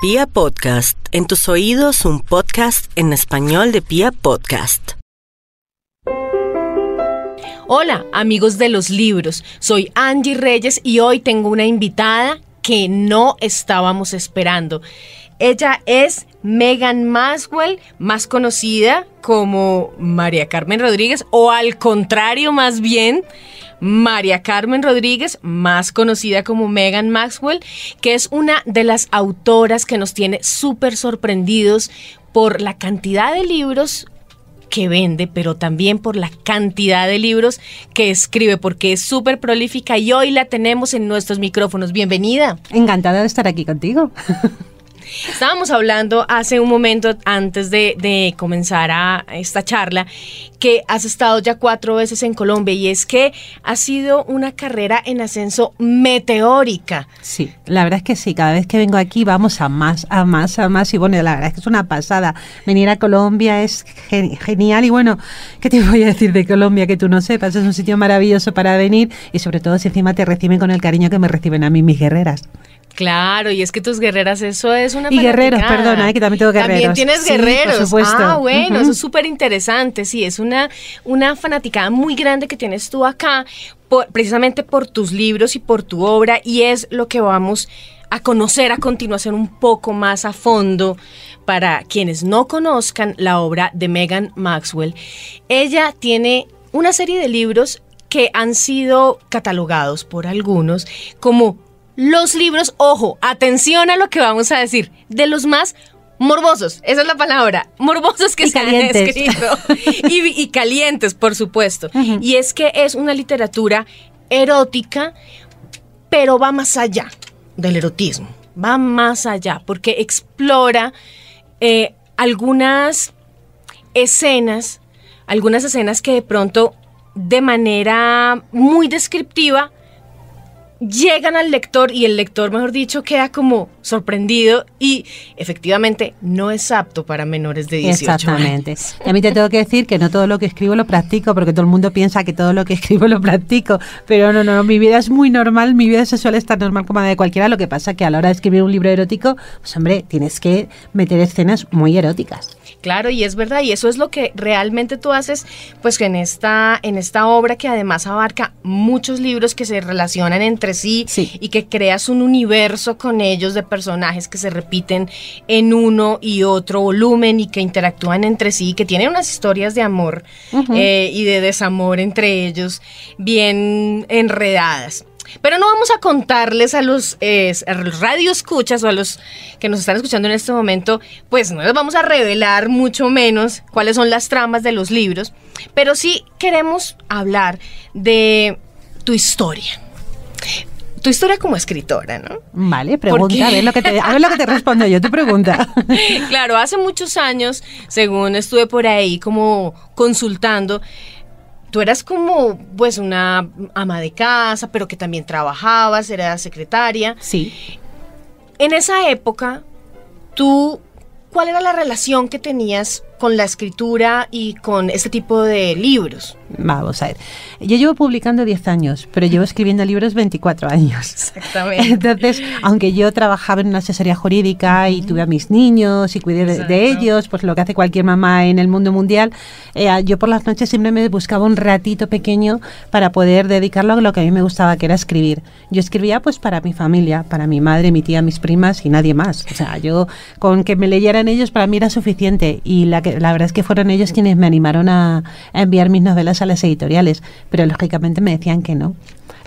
Pia Podcast, en tus oídos un podcast en español de Pia Podcast. Hola amigos de los libros, soy Angie Reyes y hoy tengo una invitada que no estábamos esperando. Ella es Megan Maxwell, más conocida como María Carmen Rodríguez, o al contrario más bien, María Carmen Rodríguez, más conocida como Megan Maxwell, que es una de las autoras que nos tiene súper sorprendidos por la cantidad de libros que vende, pero también por la cantidad de libros que escribe, porque es súper prolífica y hoy la tenemos en nuestros micrófonos. Bienvenida. Encantada de estar aquí contigo. Estábamos hablando hace un momento antes de, comenzar a esta charla que has estado ya cuatro veces en Colombia y es que ha sido una carrera en ascenso meteórica. Sí, la verdad es que sí, cada vez que vengo aquí vamos a más, a más, a más y bueno, la verdad es que es una pasada. Venir a Colombia es genial y bueno, ¿qué te voy a decir de Colombia que tú no sepas? Es un sitio maravilloso para venir y sobre todo si encima te reciben con el cariño que me reciben a mí mis guerreras. Claro, y es que tus guerreras, eso es una. Y guerreros, perdona, eh, que también tengo guerreros. También tienes guerreros. Por supuesto. Ah, bueno, eso es súper interesante. Sí, es una, una fanaticada muy grande que tienes tú acá, precisamente por tus libros y por tu obra, y es lo que vamos a conocer a continuación un poco más a fondo para quienes no conozcan la obra de Megan Maxwell. Ella tiene una serie de libros que han sido catalogados por algunos como los libros, ojo, atención a lo que vamos a decir, de los más morbosos, esa es la palabra, morbosos que se han escrito. Y, calientes, por supuesto. Y es que es una literatura erótica, pero va más allá del erotismo, va más allá, porque explora eh, algunas escenas, algunas escenas que de pronto de manera muy descriptiva llegan al lector y el lector, mejor dicho, queda como sorprendido y efectivamente no es apto para menores de 18 Exactamente. Y a mí te tengo que decir que no todo lo que escribo lo practico, porque todo el mundo piensa que todo lo que escribo lo practico, pero no, no, no, mi vida es muy normal, mi vida sexual es tan normal como la de cualquiera, lo que pasa que a la hora de escribir un libro erótico, pues hombre, tienes que meter escenas muy eróticas. Claro, y es verdad, y eso es lo que realmente tú haces, pues en esta, en esta obra que además abarca muchos libros que se relacionan entre sí, y que creas un universo con ellos de personajes que se repiten en uno y otro volumen y que interactúan entre sí, que tienen unas historias de amor eh, y de desamor entre ellos bien enredadas. Pero no vamos a contarles a los, eh, radio escuchas o a los que nos están escuchando en este momento, pues no les vamos a revelar mucho menos cuáles son las tramas de los libros, pero sí queremos hablar de tu historia tu historia como escritora, ¿no? Vale, pregunta, a ver, lo que te, a ver lo que te respondo yo, tu pregunta. claro, hace muchos años, según estuve por ahí como consultando, tú eras como pues una ama de casa, pero que también trabajabas, eras secretaria. Sí. En esa época, tú, ¿cuál era la relación que tenías con la escritura y con este tipo de libros? Vamos a ver. Yo llevo publicando 10 años, pero llevo escribiendo libros 24 años. Exactamente. Entonces, aunque yo trabajaba en una asesoría jurídica y tuve a mis niños y cuidé de, ellos, pues lo que hace cualquier mamá en el mundo mundial, eh, yo por las noches siempre me buscaba un ratito pequeño para poder dedicarlo a lo que a mí me gustaba, que era escribir. Yo escribía pues para mi familia, para mi madre, mi tía, mis primas y nadie más. O sea, yo con que me leyeran ellos para mí era suficiente y la, la verdad es que fueron ellos quienes me animaron a enviar mis novelas a las editoriales, pero lógicamente me decían que no.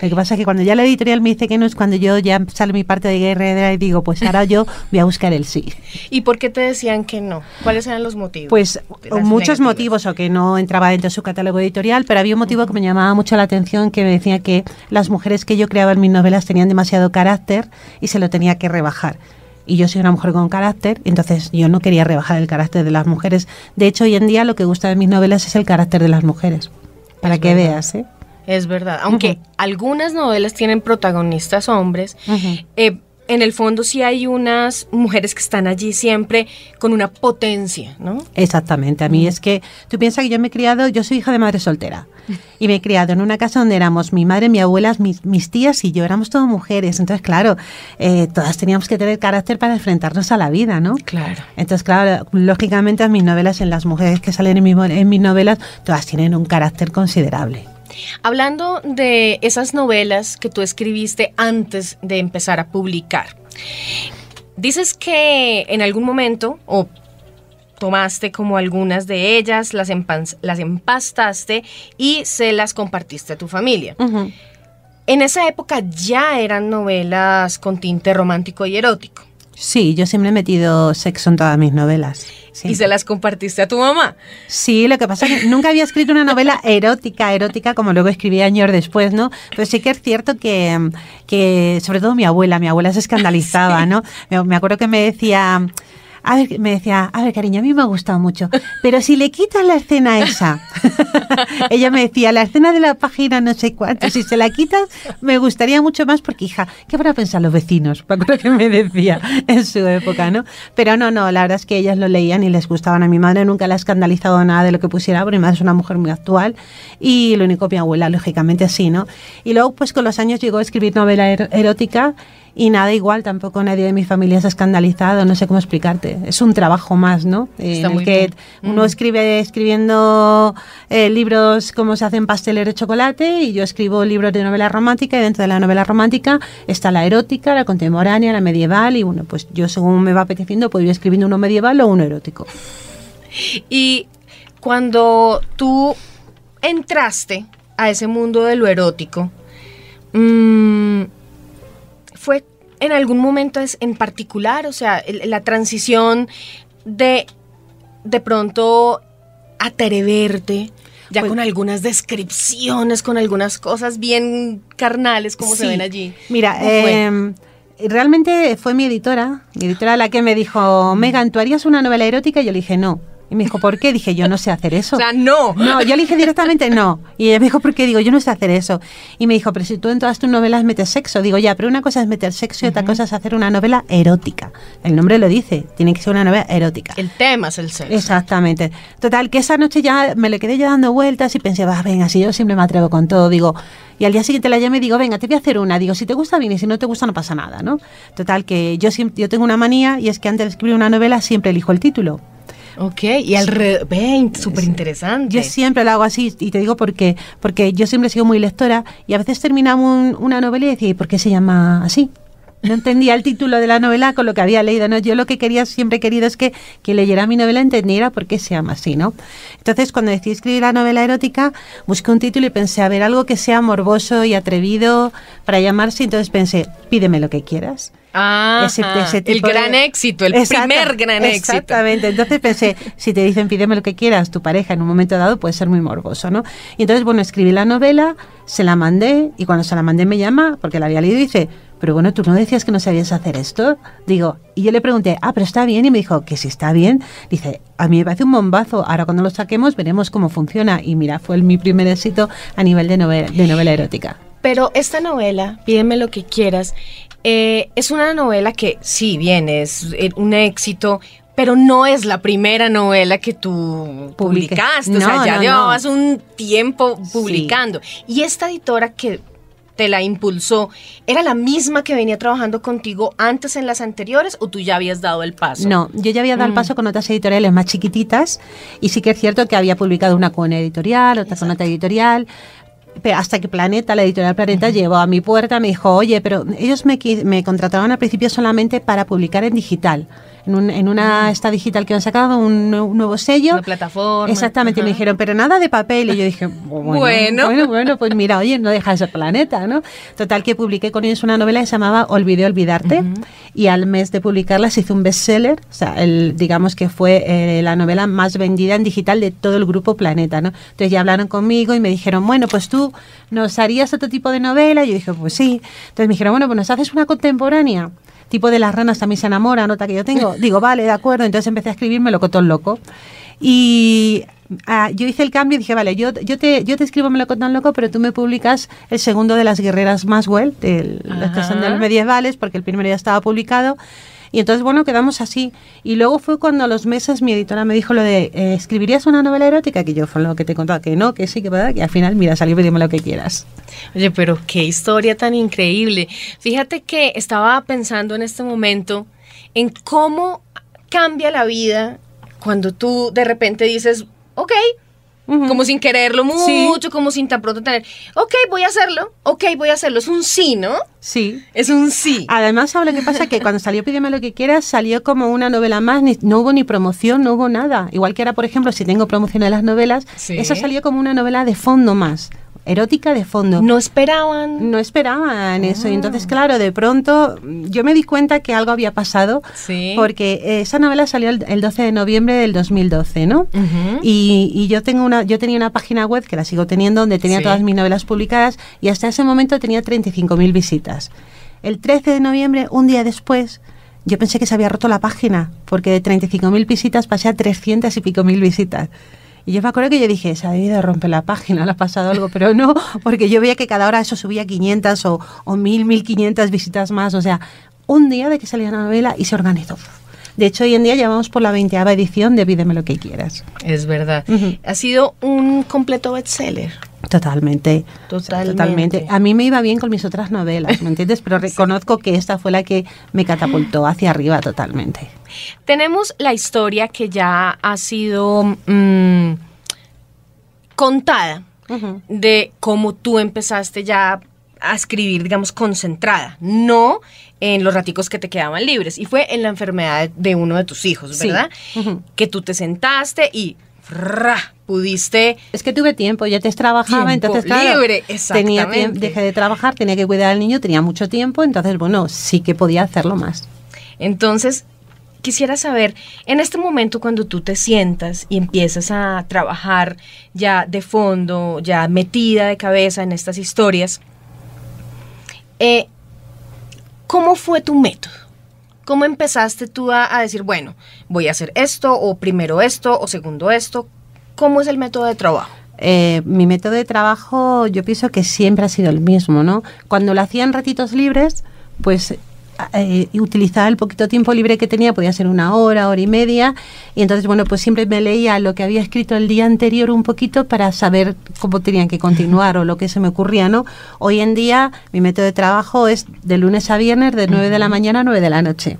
Lo que pasa es que cuando ya la editorial me dice que no es cuando yo ya sale mi parte de guerra y digo, pues ahora yo voy a buscar el sí. ¿Y por qué te decían que no? ¿Cuáles eran los motivos? Pues muchos motivos, o que no entraba dentro de su catálogo editorial, pero había un motivo que me llamaba mucho la atención, que me decía que las mujeres que yo creaba en mis novelas tenían demasiado carácter y se lo tenía que rebajar y yo soy una mujer con carácter, entonces yo no quería rebajar el carácter de las mujeres. De hecho, hoy en día lo que gusta de mis novelas es el carácter de las mujeres para que veas, ¿eh? Es verdad, aunque algunas novelas tienen protagonistas hombres, eh, en el fondo sí hay unas mujeres que están allí siempre con una potencia, ¿no? Exactamente. A mí es que tú piensas que yo me he criado, yo soy hija de madre soltera y me he criado en una casa donde éramos mi madre, mi abuela, mis, mis tías y yo éramos todas mujeres. Entonces, claro, eh, todas teníamos que tener carácter para enfrentarnos a la vida, ¿no? Claro. Entonces, claro, lógicamente mis novelas, en las mujeres que salen en, en mis novelas, todas tienen un carácter considerable. Hablando de esas novelas que tú escribiste antes de empezar a publicar, dices que en algún momento, o tomaste como algunas de ellas, las, las empastaste y se las compartiste a tu familia. En esa época ya eran novelas con tinte romántico y erótico. Sí, yo siempre he metido sexo en todas mis novelas. ¿Y se las compartiste a tu mamá? Sí, lo que pasa es que nunca había escrito una novela erótica, erótica, como luego escribí años después, ¿no? Pero sí que es cierto que, que sobre todo mi abuela, mi abuela se escandalizaba, ¿no? me acuerdo que me decía a ver, me decía, a ver, cariño, a mí me ha gustado mucho, pero si le quitas la escena esa, ella me decía, la escena de la página no sé cuánto, si se la quitas, me gustaría mucho más porque, hija, ¿qué van a pensar los vecinos? Me acuerdo que me decía en su época, ¿no? Pero no, no, la verdad es que ellas lo leían y les gustaban. A mi madre nunca le ha escandalizado nada de lo que pusiera, porque mi madre es una mujer muy actual y lo único mi abuela, lógicamente, sí, ¿no? Y luego, pues con los años llegó a escribir novela er-, erótica y nada igual, tampoco nadie de mi familia se ha escandalizado, no sé cómo explicarte. Es un trabajo más, ¿no? en el que uno mm. escribe escribiendo eh, libros como se hacen pasteles de chocolate y yo escribo libros de novela romántica y dentro de la novela romántica está la erótica, la contemporánea, la medieval y bueno, pues yo según me va apeteciendo puedo ir escribiendo uno medieval o uno erótico. Y cuando tú entraste a ese mundo de lo erótico, mmm, fue en algún momento es en particular, o sea, la transición de de pronto atreverte ya pues con algunas descripciones, con algunas cosas bien carnales como se ven allí. Mira, em, realmente fue mi editora, mi editora la que me dijo, Megan, ¿tú harías una novela erótica? Y yo le dije, no. Y me dijo, ¿por qué? Dije, yo no sé hacer eso. O sea, no. No, yo le dije directamente no. Y ella me dijo, ¿por qué? Digo, yo no sé hacer eso. Y me dijo, pero si tú en todas tus novelas metes sexo. Digo, ya, pero una cosa es meter sexo y otra cosa es hacer una novela erótica. El nombre lo dice, tiene que ser una novela erótica. El tema es el sexo. Exactamente. Total, que esa noche ya me le quedé ya dando vueltas y pensé, va, venga, si yo siempre me atrevo con todo. Digo, y al día siguiente la llamé y digo, venga, te voy a hacer una. Digo, si te gusta bien y si no te gusta no pasa nada, ¿no? Total, que yo, yo tengo una manía y es que antes de escribir una novela siempre elijo el título. Ok, y al ven, súper interesante. Yo siempre lo hago así y te digo por qué. Porque yo siempre he sido muy lectora y a veces terminamos una novela y decía, ¿y por qué se llama así? No entendía el título de la novela con lo que había leído, ¿no? Yo lo que quería, siempre he querido es que quien leyera mi novela entendiera por qué se llama así, ¿no? Entonces, cuando decidí escribir la novela erótica, busqué un título y pensé, a ver, algo que sea morboso y atrevido para llamarse, entonces pensé, pídeme lo que quieras. Ah, el gran éxito, el primer gran éxito. Exactamente. Entonces pensé, si te dicen pídeme lo que quieras, tu pareja en un momento dado puede ser muy morboso, ¿no? Y entonces, bueno, escribí la novela, se la mandé y cuando se la mandé me llama, porque la había leído y dice, pero bueno, tú no decías que no sabías hacer esto. Digo, y yo le pregunté, ah, pero está bien. Y me dijo que si está bien. Dice, a mí me parece un bombazo. Ahora cuando lo saquemos veremos cómo funciona. Y mira, fue mi primer éxito a nivel de novela, de novela erótica. Pero esta novela, pídeme lo que quieras, eh, es una novela que, sí, bien, es eh, un éxito, pero no es la primera novela que tú publicaste. o sea, ya llevabas un tiempo publicando. Y esta editora que te la impulsó, ¿era la misma que venía trabajando contigo antes en las anteriores o tú ya habías dado el paso? No, yo ya había dado el mm. paso con otras editoriales más chiquititas y sí que es cierto que había publicado una con editorial, otra con otra editorial, hasta que Planeta, la editorial Planeta, llegó a mi puerta, me dijo, oye, pero ellos me, me contrataron al principio solamente para publicar en digital en, una esta digital que han sacado, un, nuevo sello. Una plataforma. Exactamente, y me dijeron, pero nada de papel. Y yo dije, bueno, bueno, bueno, pues mira, oye, no deja de ser planeta, ¿no? Total, que publiqué con ellos una novela que se llamaba Olvidé olvidarte, y al mes de publicarla se hizo un bestseller, o sea, el, digamos que fue eh, la novela más vendida en digital de todo el grupo Planeta, ¿no? Entonces ya hablaron conmigo y me dijeron, bueno, pues tú nos harías otro tipo de novela. Y yo dije, pues sí. Entonces me dijeron, bueno, pues nos haces una contemporánea tipo de las ranas también se enamora, nota que yo tengo. Digo, vale, de acuerdo. Entonces empecé a escribirme loco todo loco. Y ah, yo hice el cambio y dije, vale, yo, yo, te, yo te escribo Me lo tan loco, pero tú me publicas el segundo de las guerreras Maswell, de las que son de los medievales, porque el primero ya estaba publicado. Y entonces, bueno, quedamos así. Y luego fue cuando a los meses mi editora me dijo lo de, eh, ¿escribirías una novela erótica? Que yo fue lo que te contaba, que no, que sí, que verdad, y al final, mira, salió dime lo que quieras. Oye, pero qué historia tan increíble. Fíjate que estaba pensando en este momento en cómo cambia la vida cuando tú de repente dices, ok, como sin quererlo mucho, como sin tan pronto tener, ok, voy a hacerlo, ok, voy a hacerlo. Es un sí, ¿no? Sí. Es un sí. Además, ahora que pasa que cuando salió Pídeme lo que quieras, salió como una novela más, no hubo ni promoción, no hubo nada. Igual que ahora, por ejemplo, si tengo promoción de las novelas, eso salió como una novela de fondo más erótica de fondo. No esperaban. No esperaban eso. Y entonces, ah. claro, de pronto yo me di cuenta que algo había pasado. Porque esa novela salió el, 12 de noviembre del 2012, ¿no? y, yo tengo una, yo tenía una página web que la sigo teniendo donde tenía todas mis novelas publicadas y hasta ese momento tenía 35.000 visitas. El 13 de noviembre, un día después, yo pensé que se había roto la página, porque de 35.000 visitas pasé a 300 y pico mil visitas. Y yo me acuerdo que yo dije, se ha debido romper la página, le ha pasado algo, pero no, porque yo veía que cada hora eso subía 500 o, o 1000, 1500 visitas más. O sea, un día de que salía la novela y se organizó. De hecho, hoy en día llevamos por la veinteava edición de Pídeme lo que quieras. Es verdad. Ha sido un completo bestseller. Totalmente, totalmente. A mí me iba bien con mis otras novelas, ¿me entiendes? Pero reconozco que esta fue la que me catapultó hacia arriba totalmente. Tenemos la historia que ya ha sido mm, contada de cómo tú empezaste ya a escribir, digamos, concentrada, no en los raticos que te quedaban libres. Y fue en la enfermedad de uno de tus hijos, ¿verdad? Que tú te sentaste y pudiste. Es que tuve tiempo, ya te trabajaba, entonces claro, libre, tenía dejé de trabajar, tenía que cuidar al niño, tenía mucho tiempo, entonces bueno, sí que podía hacerlo más. Entonces, quisiera saber, en este momento cuando tú te sientas y empiezas a trabajar ya de fondo, ya metida de cabeza en estas historias, eh, ¿cómo fue tu método? ¿Cómo empezaste tú a, decir, bueno, voy a hacer esto, o primero esto, o segundo esto? ¿Cómo es el método de trabajo? Eh, mi método de trabajo yo pienso que siempre ha sido el mismo, ¿no? Cuando lo hacía en ratitos libres, pues eh, utilizaba el poquito tiempo libre que tenía, podía ser una hora, hora y media, y entonces, bueno, pues siempre me leía lo que había escrito el día anterior un poquito para saber cómo tenían que continuar o lo que se me ocurría, ¿no? Hoy en día mi método de trabajo es de lunes a viernes, de 9 de la mañana a 9 de la noche.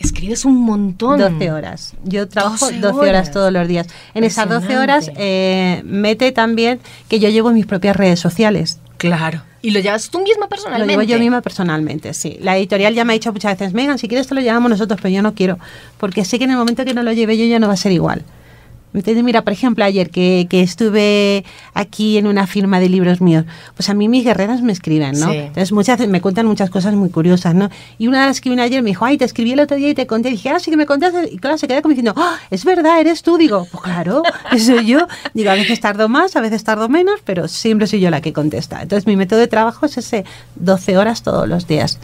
Escribes un montón. 12 horas. Yo trabajo 12, horas. todos los días. En esas 12 horas eh, mete también que yo llevo mis propias redes sociales. Claro. ¿Y lo llevas tú misma personalmente? Lo llevo yo misma personalmente, sí. La editorial ya me ha dicho muchas veces, Megan, si quieres te lo llevamos nosotros, pero yo no quiero, porque sé que en el momento que no lo lleve yo ya no va a ser igual. Entonces, mira, por ejemplo, ayer que, que, estuve aquí en una firma de libros míos, pues a mí mis guerreras me escriben, ¿no? Entonces, muchas me cuentan muchas cosas muy curiosas, ¿no? Y una de las que vino ayer me dijo, ay, te escribí el otro día y te conté. Y dije, ah, sí que me contaste. Y claro, se queda como diciendo, ah, es verdad, eres tú. Digo, pues claro, soy yo. Digo, a veces tardo más, a veces tardo menos, pero siempre soy yo la que contesta. Entonces, mi método de trabajo es ese 12 horas todos los días.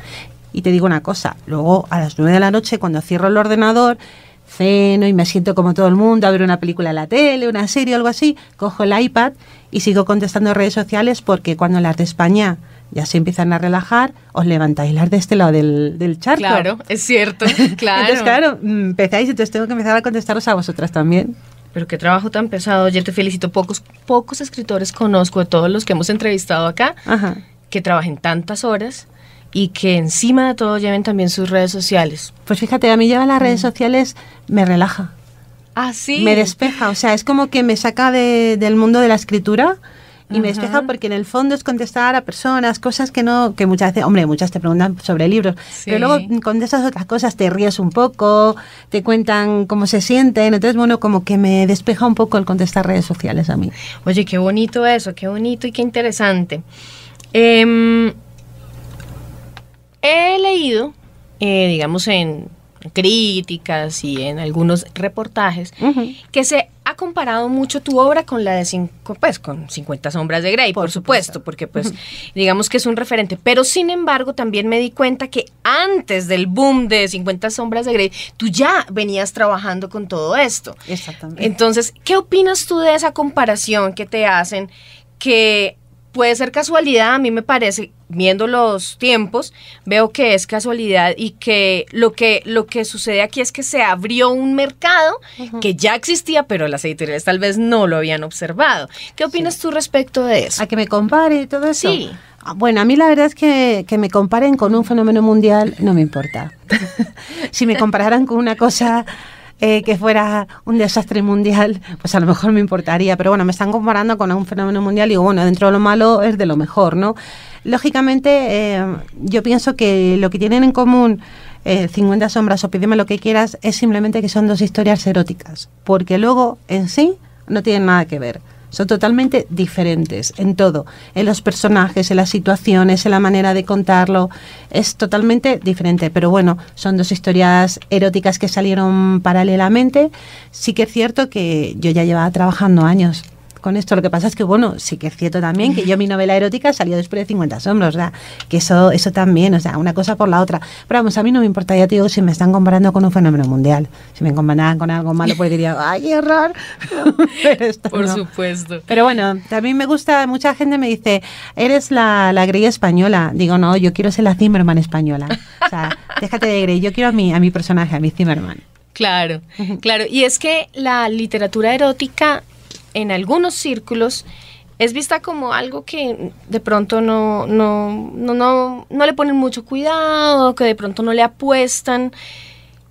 Y te digo una cosa, luego a las 9 de la noche, cuando cierro el ordenador, ceno y me siento como todo el mundo a ver una película en la tele, una serie o algo así, cojo el iPad y sigo contestando redes sociales porque cuando las de España ya se empiezan a relajar, os levantáis las de este lado del, del charco. Claro, es cierto, claro. entonces, claro, empezáis, entonces tengo que empezar a contestaros a vosotras también. Pero qué trabajo tan pesado. Yo te felicito. Pocos, pocos escritores conozco de todos los que hemos entrevistado acá que trabajen tantas horas y que encima de todo lleven también sus redes sociales. Pues fíjate, a mí llevar las redes mm. sociales me relaja. Ah, sí. Me despeja, o sea, es como que me saca del mundo de la escritura y me despeja porque en el fondo es contestar a personas, cosas que no, que muchas veces, hombre, muchas te preguntan sobre libros, pero luego contestas otras cosas, te ríes un poco, te cuentan cómo se sienten, entonces bueno, como que me despeja un poco el contestar redes sociales a mí. Oye, qué bonito eso, qué bonito y qué interesante. Eh, He leído, eh, digamos, en críticas y en algunos reportajes, que se ha comparado mucho tu obra con la de cinco, pues, con 50 sombras de Grey, por, supuesto, porque pues digamos que es un referente. Pero sin embargo, también me di cuenta que antes del boom de 50 sombras de Grey, tú ya venías trabajando con todo esto. Exactamente. Entonces, ¿qué opinas tú de esa comparación que te hacen? Que puede ser casualidad, a mí me parece, viendo los tiempos, veo que es casualidad y que lo que, lo que sucede aquí es que se abrió un mercado que ya existía, pero las editoriales tal vez no lo habían observado. ¿Qué opinas tú respecto de eso? A que me compare todo eso. Sí. Ah, bueno, a mí la verdad es que, que me comparen con un fenómeno mundial no me importa. si me compararan con una cosa eh, que fuera un desastre mundial, pues a lo mejor me importaría. Pero bueno, me están comparando con un fenómeno mundial y digo, bueno, dentro de lo malo es de lo mejor, ¿no? Lógicamente, eh, yo pienso que lo que tienen en común 50 eh, sombras o pídeme lo que quieras es simplemente que son dos historias eróticas, porque luego en sí no tienen nada que ver. Son totalmente diferentes en todo, en los personajes, en las situaciones, en la manera de contarlo. Es totalmente diferente, pero bueno, son dos historias eróticas que salieron paralelamente. Sí que es cierto que yo ya llevaba trabajando años con esto. Lo que pasa es que, bueno, sí que es cierto también que yo mi novela erótica salió después de 50 sombras, sea, que eso, eso también, o sea, una cosa por la otra. Pero vamos, a mí no me importa, ya te digo, si me están comparando con un fenómeno mundial. Si me comparan con algo malo, pues diría, ¡ay, horror! por supuesto. Pero bueno, también me gusta, mucha gente me dice, eres la, la Grey española. Digo, no, yo quiero ser la Zimmerman española. O sea, déjate de Grey, yo quiero a mi, a mi personaje, a mi Zimmerman. Claro, claro. Y es que la literatura erótica en algunos círculos es vista como algo que de pronto no, no, no, no, no le ponen mucho cuidado, que de pronto no le apuestan,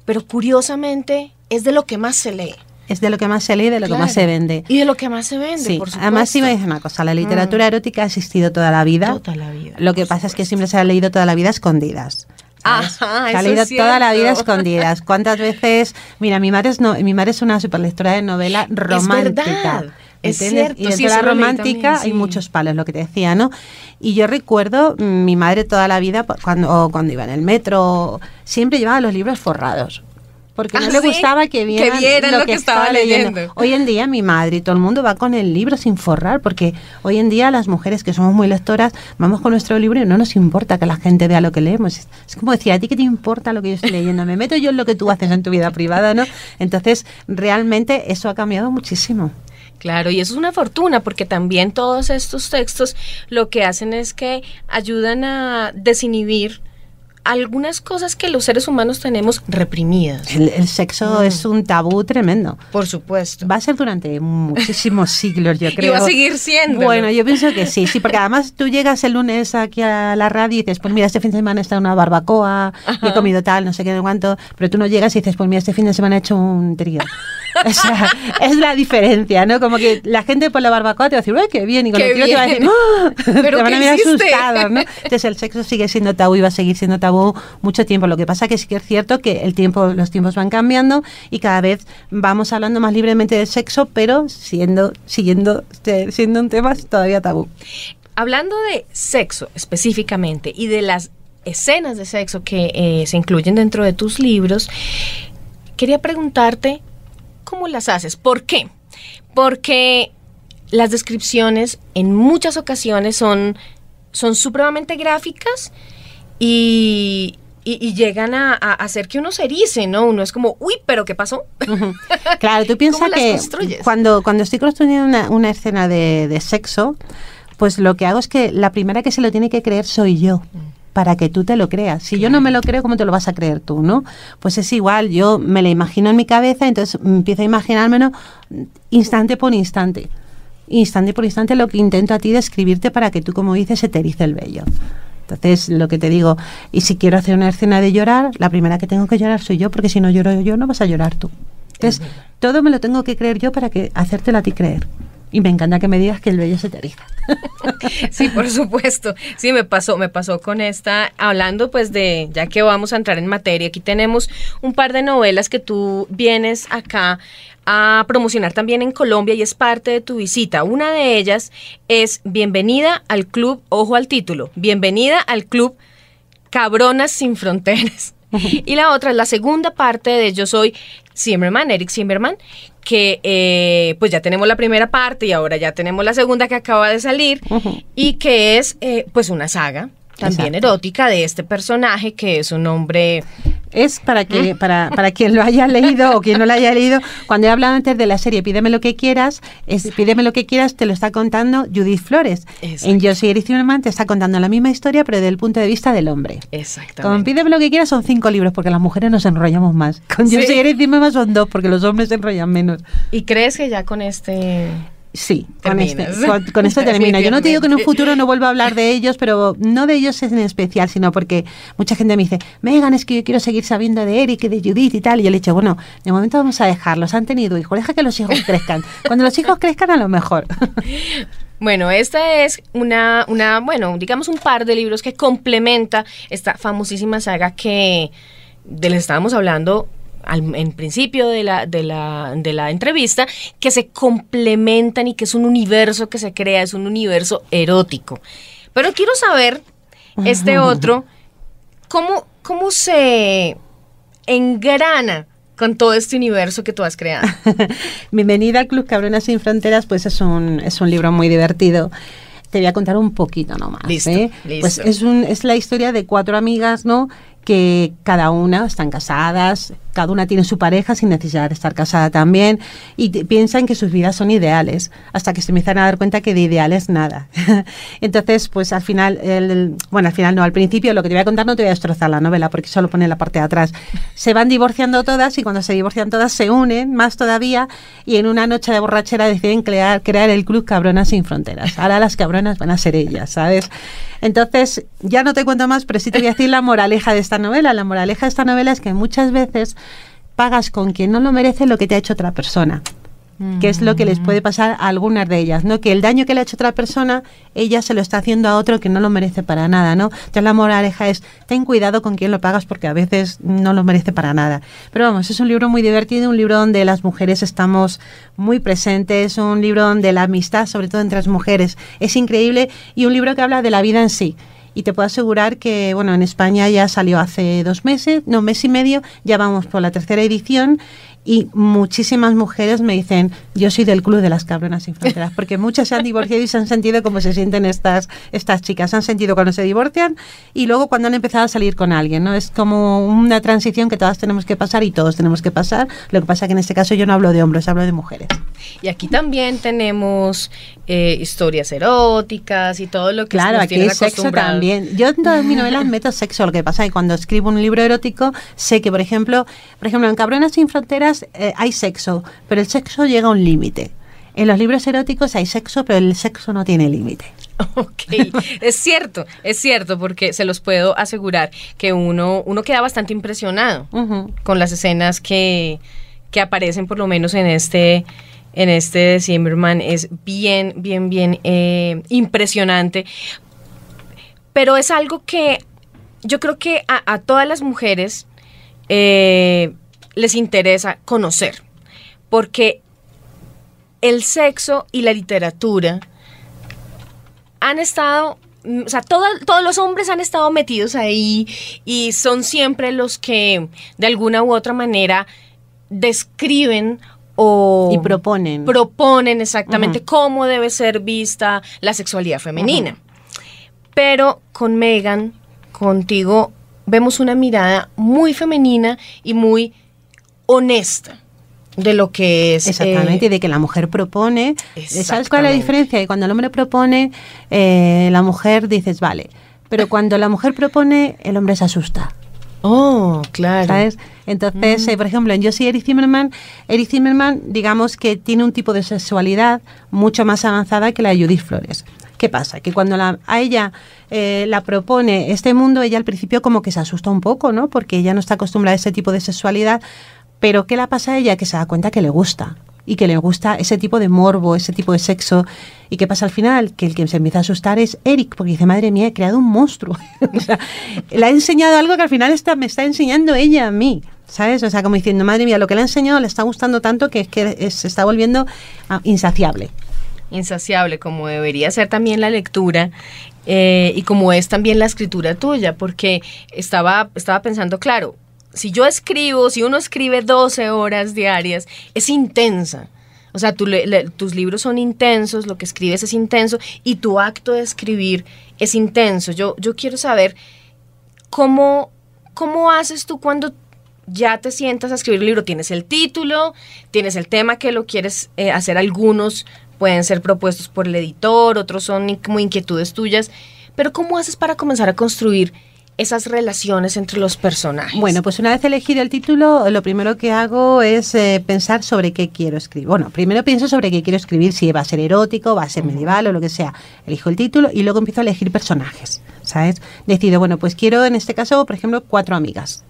pero curiosamente es de lo que más se lee. Es de lo que más se lee y de lo que más se vende. Y de lo que más se vende, sí. por supuesto. Además, sí me dice una cosa, la literatura mm. erótica ha existido toda la vida. Toda la vida. Lo que pasa es que siempre se ha leído toda la vida escondidas. Ajá, leído toda la vida escondidas. ¿Cuántas veces? Mira, mi madre es no, mi madre es una superlectora de novela romántica. Es es cierto, y en la romántica hay muchos palos, lo que te decía, ¿no? Y yo recuerdo, mm, mi madre toda la vida, cuando, cuando iba en el metro, siempre llevaba los libros forrados porque no ah, le gustaba que vieran, lo, que, estaba, leyendo. Hoy en día mi madre y todo el mundo va con el libro sin forrar, porque hoy en día las mujeres que somos muy lectoras vamos con nuestro libro y no nos importa que la gente vea lo que leemos. Es, como decir, ¿a ti qué te importa lo que yo estoy leyendo? Me meto yo en lo que tú haces en tu vida privada, ¿no? Entonces, realmente eso ha cambiado muchísimo. Claro, y eso es una fortuna porque también todos estos textos lo que hacen es que ayudan a desinhibir algunas cosas que los seres humanos tenemos reprimidas. El, sexo mm. es un tabú tremendo. Por supuesto. Va a ser durante muchísimos siglos, yo creo. Y va a seguir siendo. Bueno, yo pienso que sí, sí, porque además tú llegas el lunes aquí a la radio y dices, pues mira, este fin de semana está una barbacoa, y he comido tal, no sé qué, de cuánto, pero tú no llegas y dices, pues mira, este fin de semana he hecho un trío. O sea, es la diferencia, ¿no? Como que la gente por la barbacoa te va a decir, ¡ay, qué bien! Y con el tío te va a decir, ¡ah! ¿Pero te van a mirar asustados, ¿no? Entonces el sexo sigue siendo tabú y va a seguir siendo tabú mucho tiempo. Lo que pasa que sí que es cierto que el tiempo, los tiempos van cambiando y cada vez vamos hablando más libremente del sexo, pero siendo, siguiendo, siendo un tema todavía tabú. Hablando de sexo específicamente y de las escenas de sexo que eh, se incluyen dentro de tus libros, quería preguntarte ¿cómo las haces? ¿Por qué? Porque las descripciones en muchas ocasiones son, son supremamente gráficas y, llegan a, hacer que uno se erice, ¿no? Uno es como, uy, pero ¿qué pasó? Claro, tú piensas que cuando, cuando estoy construyendo una, una escena de, de, sexo, pues lo que hago es que la primera que se lo tiene que creer soy yo. Para que tú te lo creas. Si yo no me lo creo, ¿cómo te lo vas a creer tú, no? Pues es igual, yo me lo imagino en mi cabeza, entonces empiezo a imaginármelo instante por instante. Instante por instante lo que intento a ti describirte para que tú, como dices, se te erice el vello. Entonces, lo que te digo, y si quiero hacer una escena de llorar, la primera que tengo que llorar soy yo, porque si no lloro yo, no vas a llorar tú. Entonces, todo me lo tengo que creer yo para que hacértelo a ti creer. Y me encanta que me digas que el vello se te eriza. sí, por supuesto. Sí, me pasó, me pasó con esta, hablando pues de, ya que vamos a entrar en materia, aquí tenemos un par de novelas que tú vienes acá a promocionar también en Colombia y es parte de tu visita. Una de ellas es Bienvenida al Club, ojo al título, Bienvenida al Club Cabronas sin Fronteras. y la otra es la segunda parte de Yo soy Zimmerman, Eric Zimmerman, que eh, pues ya tenemos la primera parte y ahora ya tenemos la segunda que acaba de salir y que es eh, pues una saga también erótica de este personaje que es un hombre es para que para, para quien lo haya leído o quien no lo haya leído cuando he hablado antes de la serie pídeme lo que quieras es pídeme lo que quieras te lo está contando Judith Flores. En Yo soy Eric Zimmerman te está contando la misma historia pero desde el punto de vista del hombre. Exactamente. Con pídeme lo que quieras son cinco libros porque las mujeres nos enrollamos más. Con Yo soy Eric Zimmerman son dos porque los hombres se enrollan menos. Y crees que ya con este Sí, con, este, con, esto termina. Yo no te digo que en un futuro no vuelva a hablar de ellos, pero no de ellos en especial, sino porque mucha gente me dice, Megan, es que yo quiero seguir sabiendo de Eric y de Judith y tal. Y yo le he dicho, bueno, de momento vamos a dejarlos. Han tenido hijos, deja que los hijos crezcan. Cuando los hijos crezcan, a lo mejor. Bueno, esta es una, una, bueno, digamos un par de libros que complementa esta famosísima saga que de les estábamos hablando en principio de la, de, la, de la entrevista, que se complementan y que es un universo que se crea, es un universo erótico. Pero quiero saber, este otro, cómo, cómo se engrana con todo este universo que tú has creado. Bienvenida al Club Cabronas sin Fronteras, pues es un, es un libro muy divertido te voy a contar un poquito nomás. Listo, ¿eh? Pues es, un, es la historia de cuatro amigas, ¿no? Que cada una están casadas, cada una tiene su pareja sin necesidad de estar casada también y piensan que sus vidas son ideales hasta que se empiezan a dar cuenta que de ideales nada. Entonces, pues al final, bueno, al final no, al principio lo que te voy a contar no te voy a destrozar la novela porque solo pone la parte de atrás. Se van divorciando todas y cuando se divorcian todas se unen más todavía y en una noche de borrachera deciden crear, crear el club Cabronas sin Fronteras. Ahora las cabronas van a ser ellas, ¿sabes? Entonces, ya no te cuento más, pero sí te voy a decir la moraleja de esta novela. La moraleja de esta novela es que muchas veces pagas con quien no lo merece lo que te ha hecho otra persona que es lo que les puede pasar a algunas de ellas, ¿no? Que el daño que le ha hecho otra persona, ella se lo está haciendo a otro que no lo merece para nada, ¿no? Entonces la moraleja es, ten cuidado con quien lo pagas porque a veces no lo merece para nada. Pero vamos, es un libro muy divertido, un libro donde las mujeres estamos muy presentes, un libro donde la amistad, sobre todo entre las mujeres, es increíble y un libro que habla de la vida en sí y te puedo asegurar que, bueno, en España ya salió hace dos meses, no, mes y medio, ya vamos por la tercera edición y muchísimas mujeres me dicen, yo soy del club de las cabronas sin fronteras, porque muchas se han divorciado y se han sentido como se sienten estas, estas chicas, se han sentido cuando se divorcian y luego cuando han empezado a salir con alguien, ¿no? Es como una transición que todas tenemos que pasar y todos tenemos que pasar, lo que pasa que en este caso yo no hablo de hombres, hablo de mujeres. Y aquí también tenemos eh, historias eróticas y todo lo que Claro, aquí hay sexo también. Yo en todas mis novelas meto sexo, lo que pasa es que cuando escribo un libro erótico sé que, por ejemplo, por ejemplo, en Cabronas sin Fronteras eh, hay sexo, pero el sexo llega a un límite. En los libros eróticos hay sexo, pero el sexo no tiene límite. Ok, es cierto, es cierto, porque se los puedo asegurar que uno, uno queda bastante impresionado con las escenas que, que aparecen, por lo menos en este, en este Zimmerman. Es bien, bien, bien eh, impresionante. Pero es algo que yo creo que a, todas las mujeres eh, les interesa conocer, porque el sexo y la literatura han estado, o sea, todos los hombres han estado metidos ahí y son siempre los que de alguna u otra manera describen o y proponen proponen exactamente cómo debe ser vista la sexualidad femenina. Pero con Megan, contigo vemos una mirada muy femenina y muy honesta de lo que es. Exactamente, y de que la mujer propone. ¿Sabes cuál es la diferencia? Que cuando el hombre propone, eh, la mujer dices, vale. Pero cuando la mujer propone, el hombre se asusta. Oh, claro. ¿Sabes? Entonces, mm. eh, por ejemplo, en Yo soy Eric Zimmerman, Eric Zimmerman, digamos que tiene un tipo de sexualidad mucho más avanzada que la de Judith Flores. ¿Qué pasa? Que cuando a ella eh, la propone este mundo, ella al principio como que se asusta un poco, ¿no? Porque ella no está acostumbrada a ese tipo de sexualidad, pero ¿qué le pasa a ella? Que se da cuenta que le gusta y que le gusta ese tipo de morbo, ese tipo de sexo. ¿Y qué pasa al final? Que el que se empieza a asustar es Eric, porque dice, madre mía, he creado un monstruo. o sea, le ha enseñado algo que al final está, me está enseñando ella a mí. ¿Sabes? O sea, como diciendo, madre mía, lo que le ha enseñado le está gustando tanto que es que se está volviendo ah, insaciable. Insaciable, como debería ser también la lectura eh, y como es también la escritura tuya, porque estaba, estaba pensando, claro, si yo escribo, si uno escribe 12 horas diarias, es intensa. O sea, tus libros son intensos, lo que escribes es intenso y tu acto de escribir es intenso. Yo, yo quiero saber cómo, cómo haces tú cuando ya te sientas a escribir un libro. Tienes el título, tienes el tema que lo quieres eh, hacer. Algunos pueden ser propuestos por el editor, otros son como inquietudes tuyas. Pero ¿cómo haces para comenzar a construir esas relaciones entre los personajes? Bueno, pues una vez elegido el título, lo primero que hago es eh, pensar sobre qué quiero escribir. Bueno, primero pienso sobre qué quiero escribir, si va a ser erótico, va a ser medieval o lo que sea. Elijo el título y luego empiezo a elegir personajes, ¿sabes? Decido, bueno, pues quiero en este caso, por ejemplo, cuatro amigas.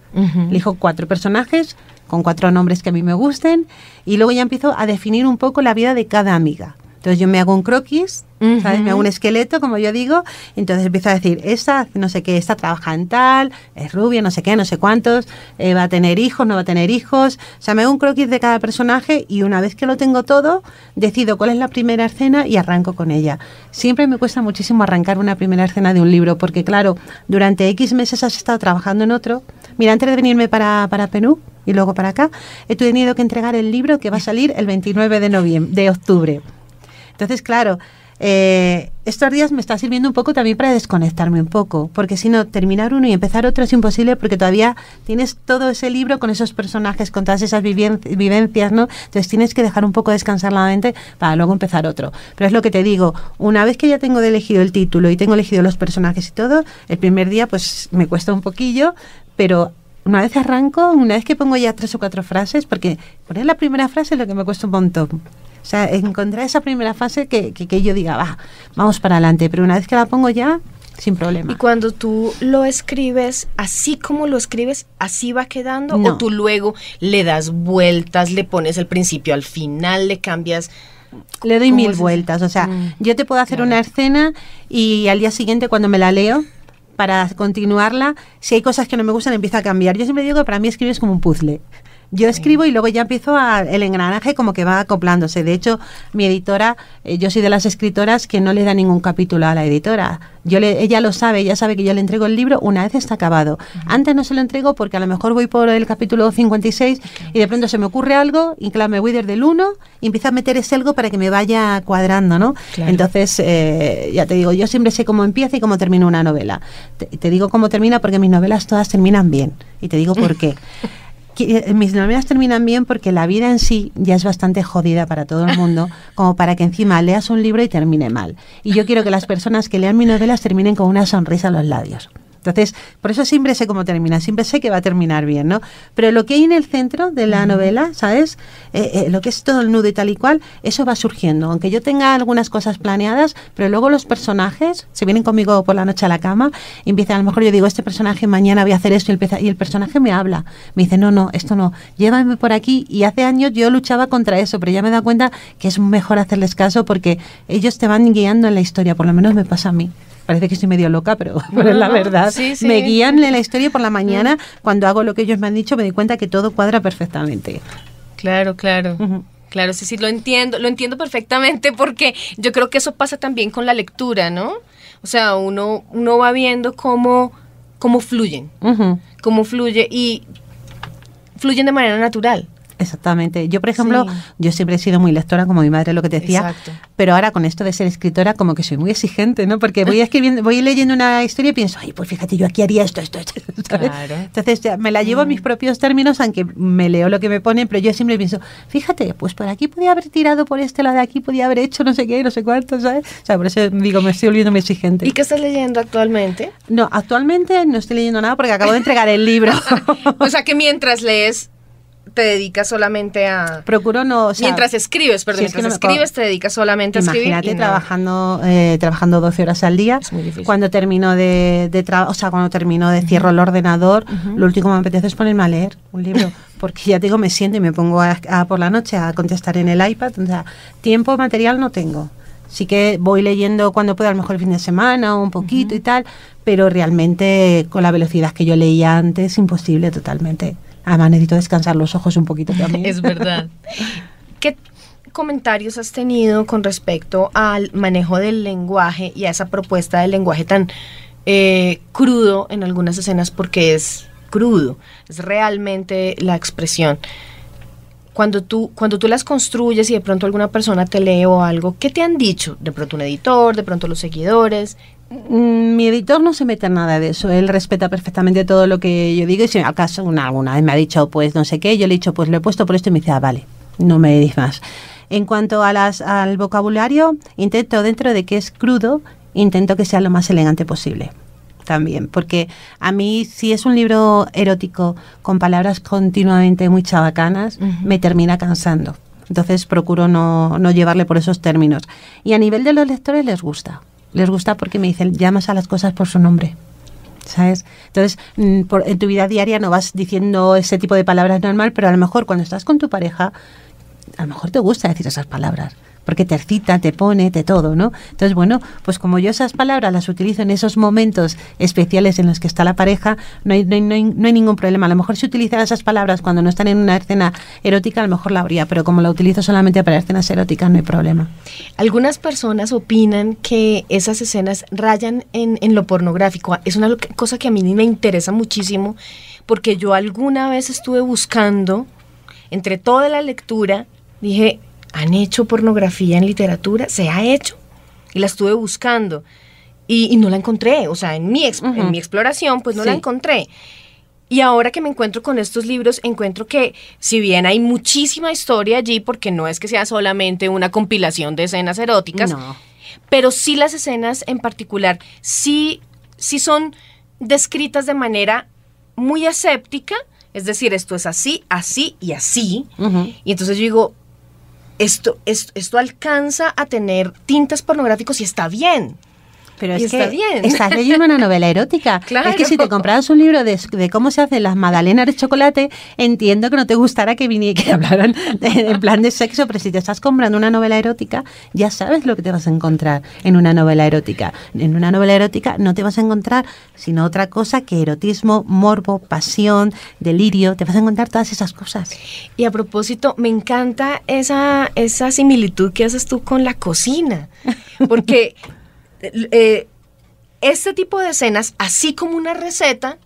Elijo cuatro personajes con cuatro nombres que a mí me gusten y luego ya empiezo a definir un poco la vida de cada amiga. Entonces yo me hago un croquis, ¿sabes? Me hago un esqueleto, como yo digo, entonces empiezo a decir, esta, no sé qué, esta trabaja en tal, es rubia, no sé qué, no sé cuántos, eh, va a tener hijos, no va a tener hijos. O sea, me hago un croquis de cada personaje y una vez que lo tengo todo, decido cuál es la primera escena y arranco con ella. Siempre me cuesta muchísimo arrancar una primera escena de un libro, porque claro, durante X meses has estado trabajando en otro. Mira, antes de venirme para, para Perú, y luego para acá, he tenido que entregar el libro que va a salir el 29 de noviembre, de octubre. Entonces, claro, eh, estos días me está sirviendo un poco también para desconectarme un poco, porque si no, terminar uno y empezar otro es imposible porque todavía tienes todo ese libro con esos personajes, con todas esas vivencias, ¿no? Entonces tienes que dejar un poco descansar la mente para luego empezar otro. Pero es lo que te digo, una vez que ya tengo elegido el título y tengo elegido los personajes y todo, el primer día pues me cuesta un poquillo, pero una vez arranco, una vez que pongo ya tres o cuatro frases, porque poner la primera frase es lo que me cuesta un montón. O sea, encontrar esa primera fase que, que, yo diga, va, vamos para adelante, pero una vez que la pongo ya, sin problema. Y cuando tú lo escribes, así como lo escribes, así va quedando, o tú luego le das vueltas, le pones el principio al final, le cambias. Le doy mil vueltas, o sea, mm, yo te puedo hacer una escena y al día siguiente cuando me la leo, para continuarla, si hay cosas que no me gustan, empieza a cambiar. Yo siempre digo que para mí escribir es como un puzzle. Yo escribo y luego ya empiezo a, el engranaje como que va acoplándose. De hecho, mi editora, eh, yo soy de las escritoras que no le da ningún capítulo a la editora. Yo le, ella lo sabe, ella sabe que yo le entrego el libro una vez está acabado. Antes no se lo entrego porque a lo mejor voy por el capítulo 56 y de pronto se me ocurre algo y claro, me voy desde el 1 y empiezo a meter ese algo para que me vaya cuadrando, ¿no? Entonces, eh, ya te digo, yo siempre sé cómo empieza y cómo termina una novela. Te, te digo cómo termina porque mis novelas todas terminan bien. Y te digo por qué. Eh, mis novelas terminan bien porque la vida en sí ya es bastante jodida para todo el mundo, como para que encima leas un libro y termine mal. Y yo quiero que las personas que lean mis novelas terminen con una sonrisa en los labios. Entonces, por eso siempre sé cómo termina, siempre sé que va a terminar bien, ¿no? Pero lo que hay en el centro de la novela, ¿sabes? Eh, eh, lo que es todo el nudo y tal y cual, eso va surgiendo. Aunque yo tenga algunas cosas planeadas, pero luego los personajes se vienen conmigo por la noche a la cama y empiezan, a lo mejor yo digo, este personaje mañana voy a hacer esto y el, y el personaje me habla. Me dice, no, no, esto no, llévame por aquí. Y hace años yo luchaba contra eso, pero ya me he dado cuenta que es mejor hacerles caso porque ellos te van guiando en la historia, por lo menos me pasa a mí parece que estoy medio loca, pero, es la verdad. Me guían en la historia por la mañana, cuando hago lo que ellos me han dicho, me doy cuenta que todo cuadra perfectamente. Claro, claro. Claro, sí, sí, lo entiendo, lo entiendo perfectamente porque yo creo que eso pasa también con la lectura, ¿no? O sea, uno, uno va viendo cómo, cómo fluyen, cómo fluye y fluyen de manera natural. Exactamente. Yo, por ejemplo, yo siempre he sido muy lectora, como mi madre lo que te decía, pero ahora con esto de ser escritora, como que soy muy exigente, ¿no? Porque voy escribiendo, voy leyendo una historia y pienso, ay, pues fíjate, yo aquí haría esto, esto, esto. Entonces me la llevo a mis mm. propios términos, aunque me leo lo que me ponen, pero yo siempre pienso, fíjate, pues por aquí podía haber tirado por este lado de aquí, podía haber hecho no sé qué, no sé cuánto, ¿sabes? O sea, por eso digo, me estoy volviendo muy exigente. ¿Y qué estás leyendo actualmente? No, actualmente no estoy leyendo nada porque acabo de entregar el libro. o sea que mientras lees te dedicas solamente a... Procuro no... mientras escribes, perdón, mientras escribes te dedicas solamente a escribir. Imagínate trabajando, eh, trabajando 12 horas al día. Es muy difícil. Cuando termino de, de o sea, cuando termino de cierro el ordenador, lo último que me apetece es ponerme a leer un libro. Porque ya digo, me siento y me pongo a, por la noche a contestar en el iPad. O sea, tiempo material no tengo. Sí que voy leyendo cuando puedo, a lo mejor el fin de semana o un poquito y tal, pero realmente con la velocidad que yo leía antes, imposible totalmente. Además necesito descansar los ojos un poquito también. es verdad. ¿Qué comentarios has tenido con respecto al manejo del lenguaje y a esa propuesta del lenguaje tan eh, crudo en algunas escenas porque es crudo, es realmente la expresión. Cuando tú, cuando tú las construyes y de pronto alguna persona te lee o algo, ¿qué te han dicho? De pronto un editor, de pronto los seguidores. Mm, mi editor no se mete en nada de eso, él respeta perfectamente todo lo que yo digo y si acaso una, alguna vez me ha dicho pues no sé qué, yo le he dicho pues lo he puesto por esto y me dice, ah, vale, no me dices más. En cuanto a las, al vocabulario, intento dentro de que es crudo, intento que sea lo más elegante posible también, porque a mí si es un libro erótico con palabras continuamente muy chabacanas, me termina cansando. Entonces procuro no, no llevarle por esos términos. Y a nivel de los lectores les gusta. Les gusta porque me dicen, llamas a las cosas por su nombre. ¿sabes? Entonces, mm, en tu vida diaria no vas diciendo ese tipo de palabras normal, pero a lo mejor cuando estás con tu pareja, a lo mejor te gusta decir esas palabras porque te excita, te pone, te todo, ¿no? Entonces, bueno, pues como yo esas palabras las utilizo en esos momentos especiales en los que está la pareja, no hay, no hay, ningún problema. A lo mejor si utilizara esas palabras cuando no están en una escena erótica, a lo mejor la habría, pero como la utilizo solamente para escenas eróticas, no hay problema. Algunas personas opinan que esas escenas rayan en, en lo pornográfico. Es una cosa que a mí me interesa muchísimo, porque yo alguna vez estuve buscando, entre toda la lectura, dije, ¿Han hecho pornografía en literatura? ¿Se ha hecho? Y la estuve buscando y, no la encontré. O sea, en mi, en mi exploración, pues no la encontré. Y ahora que me encuentro con estos libros, encuentro que si bien hay muchísima historia allí, porque no es que sea solamente una compilación de escenas eróticas, pero sí las escenas en particular, sí, sí son descritas de manera muy aséptica, es decir, esto es así, así y así. Y entonces yo digo, esto, esto, esto alcanza a tener tintes pornográficos y está bien. Pero es que está bien. estás leyendo una novela erótica. Claro. Es que si te compras un libro de, cómo se hacen las magdalenas de chocolate, entiendo que no te gustará que viniera que hablaran en plan de sexo, pero si te estás comprando una novela erótica, ya sabes lo que te vas a encontrar en una novela erótica. En una novela erótica no te vas a encontrar sino otra cosa que erotismo, morbo, pasión, delirio, te vas a encontrar todas esas cosas. Y a propósito, me encanta esa, esa similitud que haces tú con la cocina, porque eh, este tipo de escenas, así como una receta,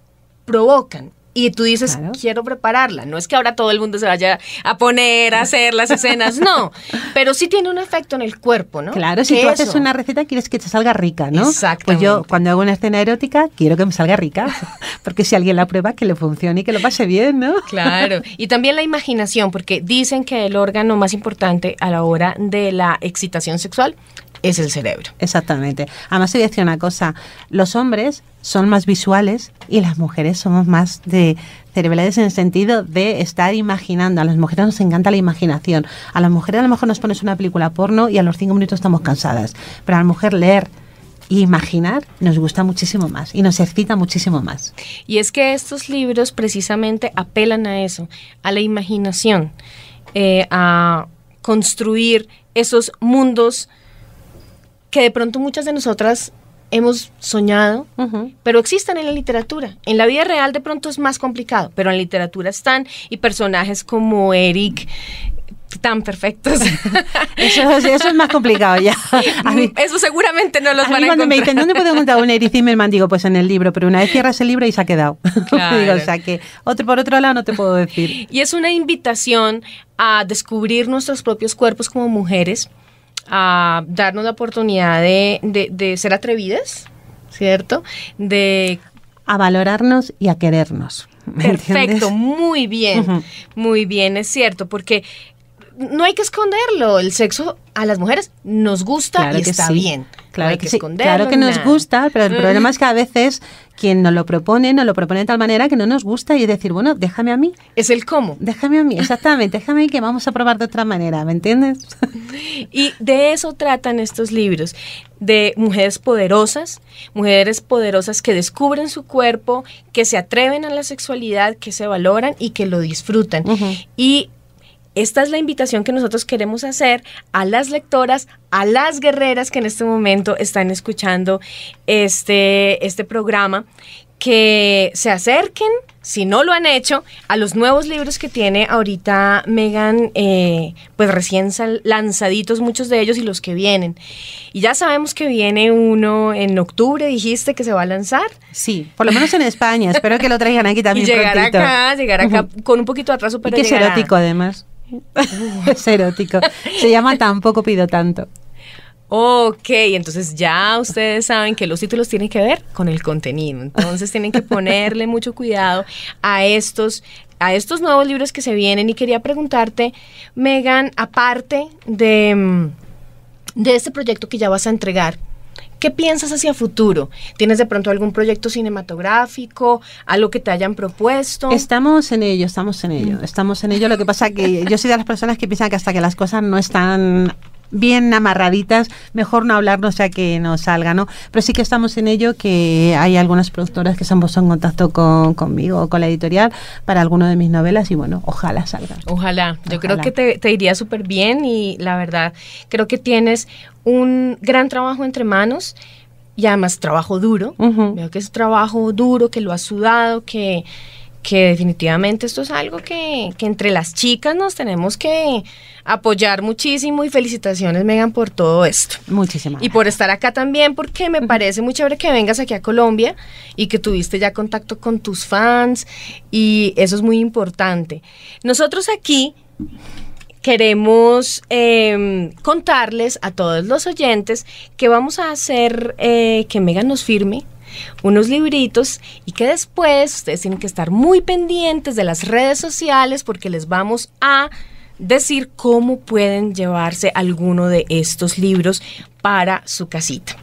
provocan y tú dices, quiero prepararla. No es que ahora todo el mundo se vaya a poner a hacer las escenas, no. Pero sí tiene un efecto en el cuerpo, ¿no? Claro, si tú haces una receta, quieres que te salga rica, ¿no? Exacto. Pues yo, cuando hago una escena erótica, quiero que me salga rica. Porque si alguien la prueba, que le funcione y que lo pase bien, ¿no? Claro. Y también la imaginación, porque dicen que el órgano más importante a la hora de la excitación sexual es el cerebro. Exactamente. Además, te voy a decir una cosa, los hombres son más visuales y las mujeres somos más de cerebrales en el sentido de estar imaginando. A las mujeres nos encanta la imaginación. A las mujeres a lo mejor nos pones una película porno y a los cinco minutos estamos cansadas. Pero a la mujer leer e imaginar nos gusta muchísimo más y nos excita muchísimo más. Y es que estos libros precisamente apelan a eso, a la imaginación, eh, a construir esos mundos que de pronto muchas de nosotras hemos soñado, pero existen en la literatura. En la vida real de pronto es más complicado, pero en literatura están y personajes como Eric tan perfectos. eso, es más complicado ya. eso seguramente no los van a cuando me dicen, ¿dónde puedo encontrar un Eric Zimmerman? Digo, pues en el libro, pero una vez cierras el libro y se ha quedado. Digo, o sea que otro, por otro lado no te puedo decir. Y es una invitación a descubrir nuestros propios cuerpos como mujeres, a darnos la oportunidad de, ser atrevidas, ¿cierto? De a valorarnos y a querernos. Perfecto, muy bien, muy bien, es cierto, porque no hay que esconderlo, el sexo a las mujeres nos gusta y está bien. Claro que, claro que nos gusta, pero el problema es que a veces quien nos lo propone, nos lo propone de tal manera que no nos gusta y decir, bueno, déjame a mí. Es el cómo. Déjame a mí, exactamente, déjame a mí que vamos a probar de otra manera, ¿me entiendes? Y de eso tratan estos libros, de mujeres poderosas, mujeres poderosas que descubren su cuerpo, que se atreven a la sexualidad, que se valoran y que lo disfrutan. Y esta es la invitación que nosotros queremos hacer a las lectoras, a las guerreras que en este momento están escuchando este, este programa, que se acerquen, si no lo han hecho, a los nuevos libros que tiene ahorita Megan, eh, pues recién lanzaditos muchos de ellos y los que vienen. Y ya sabemos que viene uno en octubre, dijiste que se va a lanzar. Sí, por lo menos en España. Espero que lo traigan aquí también. Y llegar acá, llegar acá con un poquito de atraso, pero y que es erótico además. es erótico. Se llama Tampoco pido tanto. Ok, entonces ya ustedes saben que los títulos tienen que ver con el contenido. Entonces tienen que ponerle mucho cuidado a estos a estos nuevos libros que se vienen y quería preguntarte, Megan, aparte de, mm, de este proyecto que ya vas a entregar, ¿Qué piensas hacia futuro? ¿Tienes de pronto algún proyecto cinematográfico, algo que te hayan propuesto? Estamos en ello, estamos en ello, estamos en ello. Lo que pasa que yo soy de las personas que piensan que hasta que las cosas no están bien amarraditas, mejor no hablar, no sea que nos salga, ¿no? Pero sí que estamos en ello, que hay algunas productoras que se han puesto en contacto con, conmigo o con la editorial para alguno de mis novelas y bueno, ojalá salga. Ojalá, yo creo que te, te iría súper bien y la verdad, creo que tienes un gran trabajo entre manos y además trabajo duro. Veo que es trabajo duro, que lo has sudado, que que definitivamente esto es algo que, entre las chicas nos tenemos que apoyar muchísimo y felicitaciones Megan por todo esto. Muchísimas. Y por estar acá también porque me parece muy chévere que vengas aquí a Colombia y que tuviste ya contacto con tus fans y eso es muy importante. Nosotros aquí queremos em, contarles a todos los oyentes que vamos a hacer eh, que Megan nos firme unos libritos y que después ustedes tienen que estar muy pendientes de las redes sociales porque les vamos a decir cómo pueden llevarse alguno de estos libros para su casita.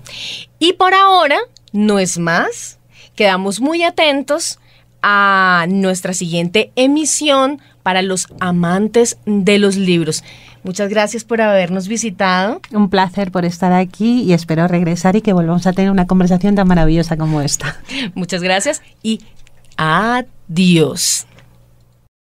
Y por ahora, no es más, quedamos muy atentos a nuestra siguiente emisión para los amantes de los libros. Muchas gracias por habernos visitado. Un placer por estar aquí y espero regresar y que volvamos a tener una conversación tan maravillosa como esta. Muchas gracias y adiós.